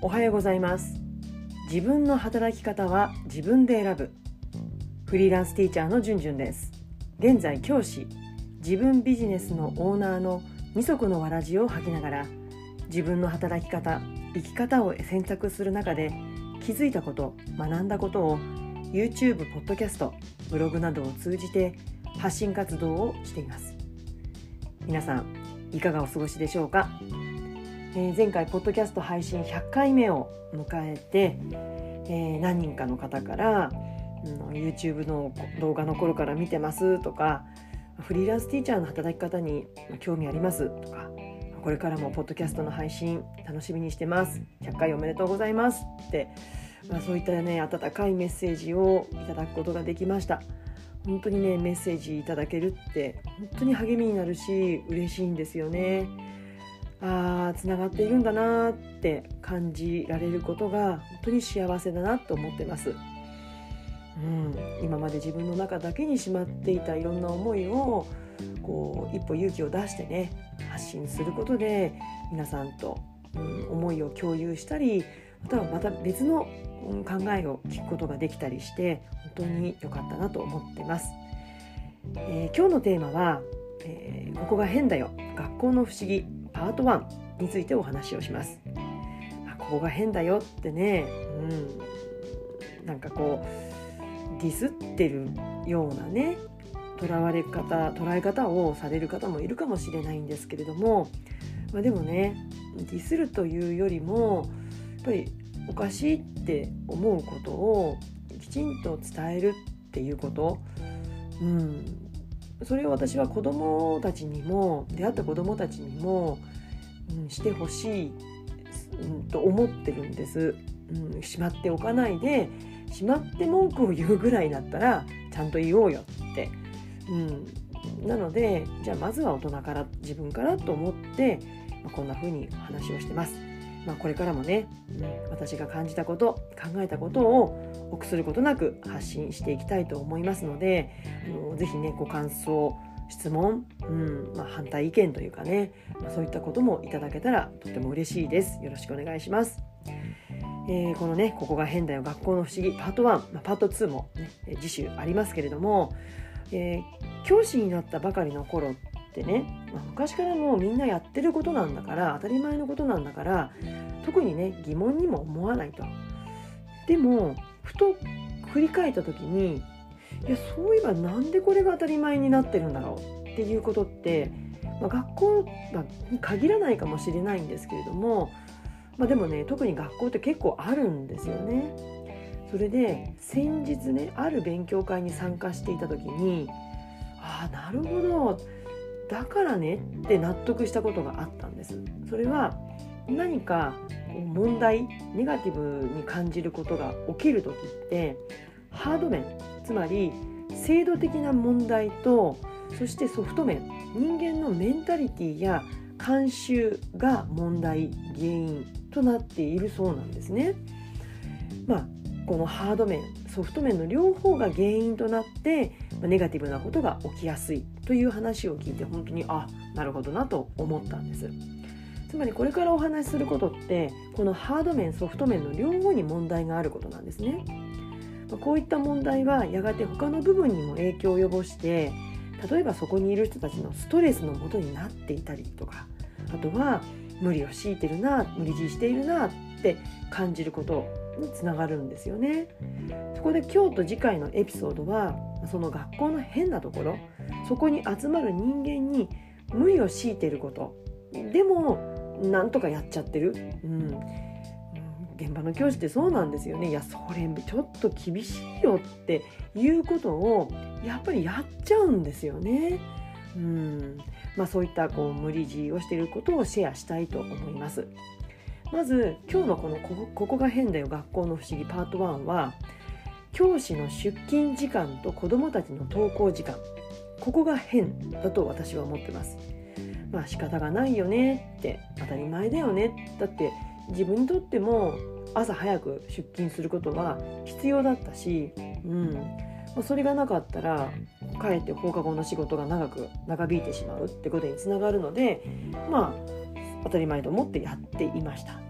おはようございます。自分の働き方は自分で選ぶ。フリーランスティーチャーのじゅんじゅんです。現在教師。自分ビジネスのオーナーの二足のわらじを履きながら自分の働き方生き方を選択する中で気づいたこと学んだことを YouTube、ポッドキャスト、ブログなどを通じて発信活動をしています。皆さんいかがお過ごしでしょうか、えー、前回ポッドキャスト配信100回目を迎えて、えー、何人かの方からうん、YouTube の動画の頃から見てますとかフリーランスティーチャーの働き方に興味ありますとかこれからもポッドキャストの配信楽しみにしてます。100回おめでとうございますって、まあ、そういったね温かいメッセージをいただくことができました。本当にねメッセージいただけるって本当に励みになるし嬉しいんですよね。あつながっているんだなって感じられることが本当に幸せだなと思ってます。うん、今まで自分の中だけにしまっていたいろんな思いをこう一歩勇気を出してね発信することで皆さんと、うん、思いを共有したりまたはまた別の考えを聞くことができたりして本当に良かったなと思ってます。えー、今日のテーマは、えー、ここが変だよ。学校の不思議。パート1についてお話をします。あここが変だよってね、うん、なんかこうディスってるようなねとらわれ方捉え方をされる方もいるかもしれないんですけれども、まあ、でもねディスるというよりもやっぱりおかしいって思うことをきちんと伝えるっていうこと、うん、それを私は子どもたちにも出会った子どもたちにも、うん、してほしい、うん、と思ってるんです。うん、しまっておかないでしまって文句を言うぐらいだったらちゃんと言おうよって、うん、なのでじゃあまずは大人から自分からと思って、まあ、こんな風に話をしてます。まあ、これからもね、私が感じたこと考えたことを臆することなく発信していきたいと思いますのであのぜひねご感想質問、うんまあ、反対意見というかね、まあ、そういったこともいただけたらとても嬉しいです。よろしくお願いします。えー、このね「ここが変だよ学校の不思議」パート1、まあ、パート2も、ね、次週ありますけれども、えー、教師になったばかりの頃ってね、まあ、昔からもうみんなやってることなんだから当たり前のことなんだから特にね疑問にも思わないと。でもふと振り返った時にいやそういえばなんでこれが当たり前になってるんだろうっていうことって、まあ、学校に限らないかもしれないんですけれどもまあ、でもね特に学校って結構あるんですよね。それで先日ねある勉強会に参加していた時にああなるほどだからねって納得したことがあったんです。それは何か問題ネガティブに感じることが起きる時ってハード面つまり制度的な問題とそしてソフト面人間のメンタリティや慣習が問題原因となっているそうなんですね。まあ、このハード面ソフト面の両方が原因となってネガティブなことが起きやすいという話を聞いて本当にあなるほどなと思ったんです。つまりこれからお話しすることってこのハード面ソフト面の両方に問題があることなんですね。こういった問題はやがて他の部分にも影響を及ぼして例えばそこにいる人たちのストレスのもとになっていたりとかあとは無理を強いてるな無理強いしているなって感じることにつながるんですよね。そこで今日と次回のエピソードはその学校の変なところそこに集まる人間に無理を強いていることでもなんとかやっちゃってる、うん、現場の教師ってそうなんですよねいやそれちょっと厳しいよっていうことをやっぱりやっちゃうんですよね。うんまあ、そういったこう無理強いをしていることをシェアしたいと思います。まず今日のこのこ「ここが変だよ学校の不思議」パート1は教師の出勤時間と子どもたちの登校時間ここが変だと私は思ってます。まあ仕方がないよねって当たり前だよねだって自分にとっても朝早く出勤することは必要だったし、うんまそれがなかったらかえって放課後の仕事が長く長引いてしまうってことにつながるのでまあ当たり前と思ってやっていました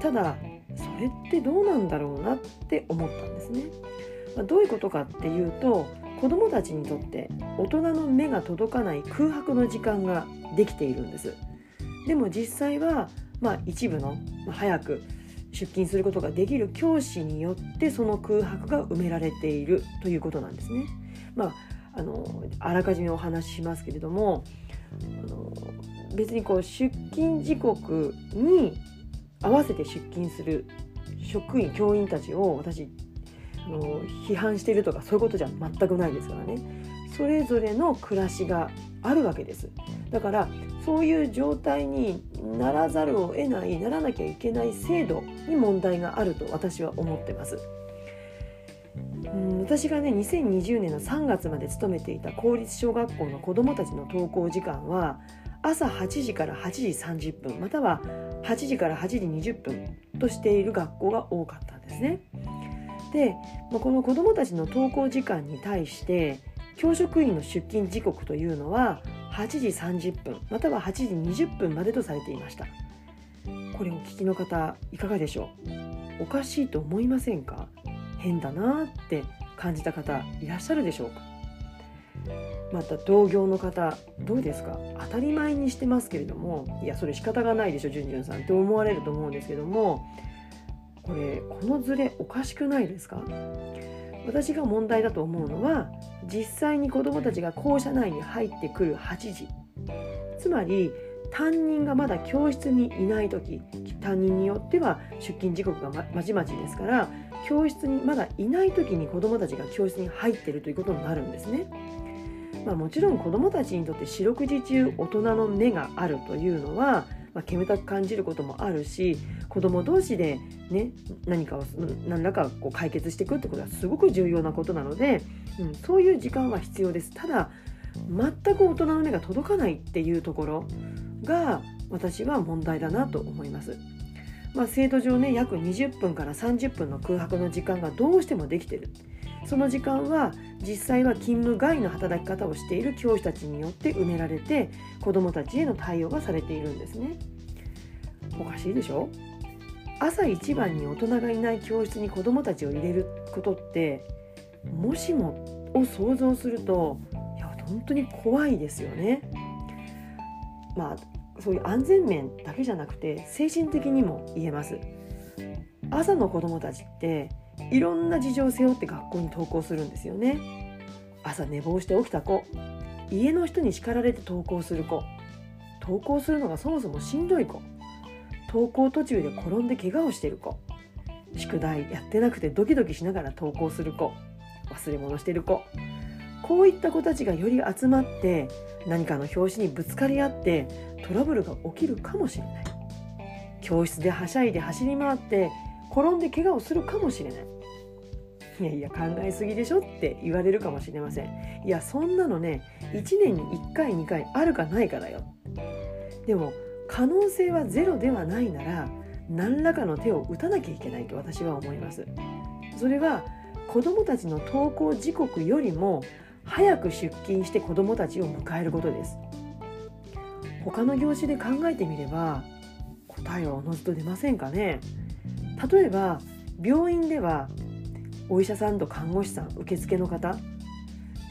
ただそれってどうなんだろうなって思ったんですね。まあ、どういうことかっていうと子どもたちにとって大人の目が届かない空白の時間ができているんです。でも実際は、まあ、一部の、ま、早く出勤することができる教師によってその空白が埋められているということなんですね。まあ、あのあらかじめお話ししますけれどもあの別にこう出勤時刻に合わせて出勤する職員教員たちを私あの批判しているとかそういうことじゃ全くないですからねそれぞれの暮らしがあるわけですだからそういう状態にならざるを得ないならなきゃいけない制度に問題があると私は思ってます。うん私がね2020年の3月まで勤めていた公立小学校の子どもたちの登校時間は朝8時から8時30分または8時から8時20分としている学校が多かったんですね。でこの子どもたちの登校時間に対して教職員の出勤時刻というのは8時30分または8時20分までとされていました。これお聞きの方いかがでしょう？おかしいと思いませんか？変だなって感じた方いらっしゃるでしょうか？また同業の方どうですか？当たり前にしてますけれどもいやそれ仕方がないでしょじゅんじゅんさんって思われると思うんですけどもこれこのズレおかしくないですか？私が問題だと思うのは実際に子どもたちが校舎内に入ってくる8時つまり担任がまだ教室にいない時担任によっては出勤時刻がまちまちですから教室にまだいない時に子どもたちが教室に入ってるということになるんですね。まあ、もちろん子どもたちにとって四六時中大人の目があるというのはまあ、煙たく感じることもあるし子ども同士で、ね、何かを何らかこう解決していくってことはすごく重要なことなので、うん、そういう時間は必要ですただ全く大人の目が届かないっていうところが私は問題だなと思います。まあ、制度上ね約20分から30分の空白の時間がどうしてもできてるその時間は実際は勤務外の働き方をしている教師たちによって埋められて子どもたちへの対応がされているんですね。おかしいでしょ？朝一番に大人がいない教室に子どもたちを入れることってもしもを想像するといや本当に怖いですよね。まあそういう安全面だけじゃなくて精神的にも言えます。朝の子どもたちっていろんな事情を背負って学校に登校するんですよね。朝寝坊して起きた子。家の人に叱られて登校する子。登校するのがそもそもしんどい子。登校途中で転んで怪我をしてる子。宿題やってなくてドキドキしながら登校する子。忘れ物してる子。こういった子たちがより集まって何かの拍子にぶつかり合ってトラブルが起きるかもしれない。教室ではしゃいで走り回って転んで怪我をするかもしれない。いやいや考えすぎでしょって言われるかもしれません。いやそんなのね1年に1回2回あるかないかだよ。でも可能性はゼロではないなら何らかの手を打たなきゃいけないと私は思います。それは子どもたちの登校時刻よりも早く出勤して子どもたちを迎えることです。他の業種で考えてみれば答えはおのずと出ませんかね。例えば病院ではお医者さんと看護師さん受付の方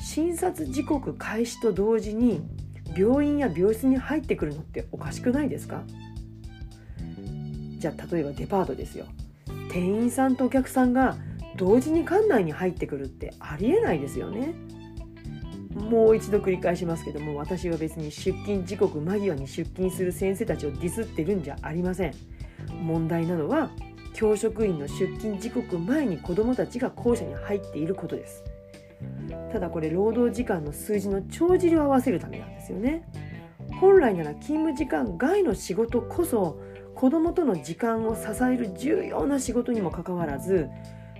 診察時刻開始と同時に病院や病室に入ってくるのっておかしくないですか？じゃあ例えばデパートですよ。店員さんとお客さんが同時に館内に入ってくるってありえないですよね。もう一度繰り返しますけども私は別に出勤時刻間際に出勤する先生たちをディスってるんじゃありません。問題なのは教職員の出勤時刻前に子どもたちが校舎に入っていることです。ただこれ労働時間の数字の帳尻を合わせるためなんですよね。本来なら勤務時間外の仕事こそ子どもとの時間を支える重要な仕事にもかかわらず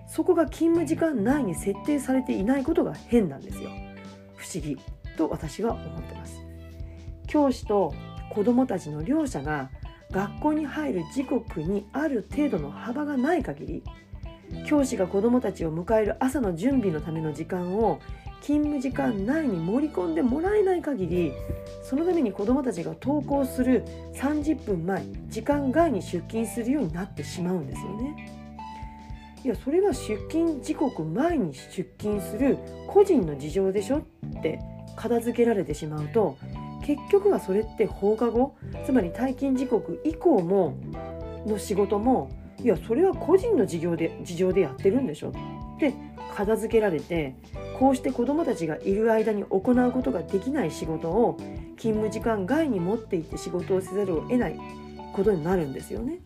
そこが勤務時間内に設定されていないことが変なんですよ。不思議と私は思ってます。教師と子どもたちの両者が学校に入る時刻にある程度の幅がない限り教師が子どもたちを迎える朝の準備のための時間を勤務時間内に盛り込んでもらえない限りそのために子どもたちが登校する30分前時間外に出勤するようになってしまうんですよね。いやそれは出勤時刻前に出勤する個人の事情でしょって片付けられてしまうと結局はそれって放課後つまり退勤時刻以降もの仕事もいやそれは個人の事業で事情でやってるんでしょって片付けられてこうして子どもたちがいる間に行うことができない仕事を勤務時間外に持っていって仕事をせざるを得ないことになるんですよね。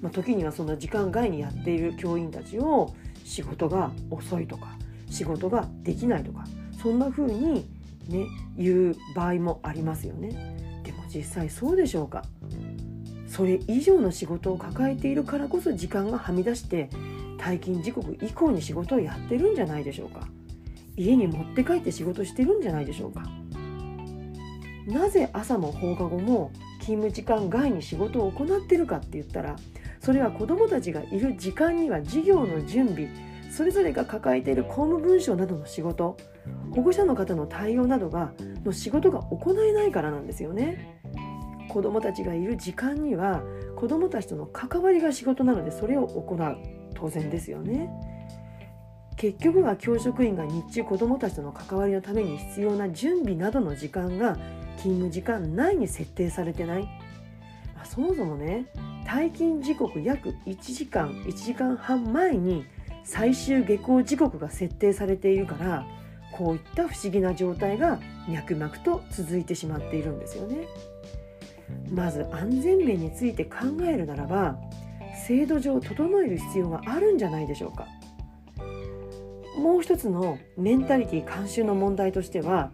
まあ、時にはその時間外にやっている教員たちを仕事が遅いとか仕事ができないとかそんな風にね言う場合もありますよね。でも実際そうでしょうか？それ以上の仕事を抱えているからこそ時間がはみ出して退勤時刻以降に仕事をやってるんじゃないでしょうか？家に持って帰って仕事してるんじゃないでしょうか？なぜ朝も放課後も勤務時間外に仕事を行ってるかって言ったらそれは子どもたちがいる時間には授業の準備それぞれが抱えている公務文書などの仕事保護者の方の対応などがの仕事が行えないからなんですよね。子どもたちがいる時間には子どもたちとの関わりが仕事なのでそれを行う当然ですよね。結局は教職員が日中子どもたちとの関わりのために必要な準備などの時間が勤務時間内に設定されてない、まあ、そもそもね退勤時刻約1時間1時間半前に最終下校時刻が設定されているからこういった不思議な状態が脈々と続いてしまっているんですよね。まず安全面について考えるならば制度上整える必要があるんじゃないでしょうかもう一つのメンタリティ慣習の問題としては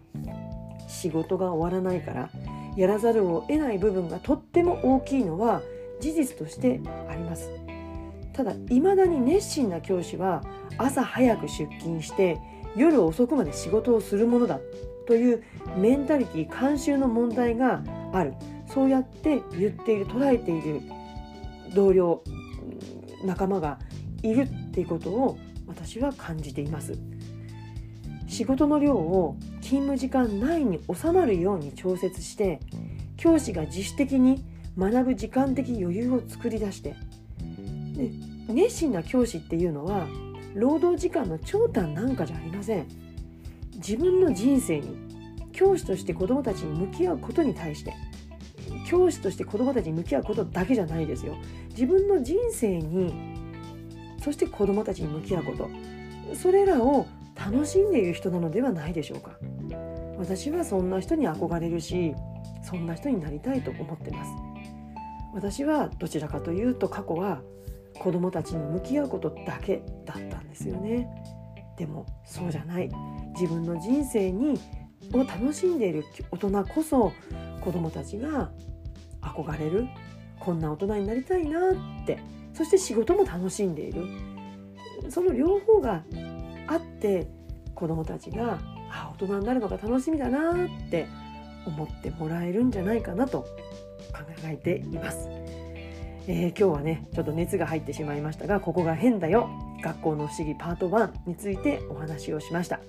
仕事が終わらないからやらざるを得ない部分がとっても大きいのは事実としてありますただいまだに熱心な教師は朝早く出勤して夜遅くまで仕事をするものだというメンタリティ慣習の問題がある。そうやって言っている捉えている同僚仲間がいるっていうことを私は感じています。仕事の量を勤務時間内に収まるように調節して教師が自主的に学ぶ時間的余裕を作り出して。で熱心な教師っていうのは労働時間の長短なんかじゃありません。自分の人生に教師として子どもたちに向き合うことに対して教師として子どもたちに向き合うことだけじゃないですよ。自分の人生にそして子どもたちに向き合うこと。それらを楽しんでいる人なのではないでしょうか。私はそんな人に憧れるしそんな人になりたいと思ってます。私はどちらかというと過去は子どもたちに向き合うことだけだったんですよね。でもそうじゃない。自分の人生にを楽しんでいる大人こそ子どもたちが憧れる。こんな大人になりたいなって。そして仕事も楽しんでいる。その両方があって子どもたちがあ大人になるのが楽しみだなって思ってもらえるんじゃないかなと考えています、えー、今日はねちょっと熱が入ってしまいましたがここが変だよ。学校の不思議パート1についてお話をしました、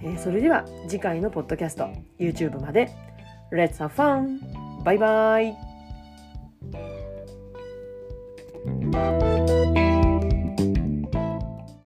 えー、それでは次回のポッドキャスト YouTube まで。Let's have fun! バイバイ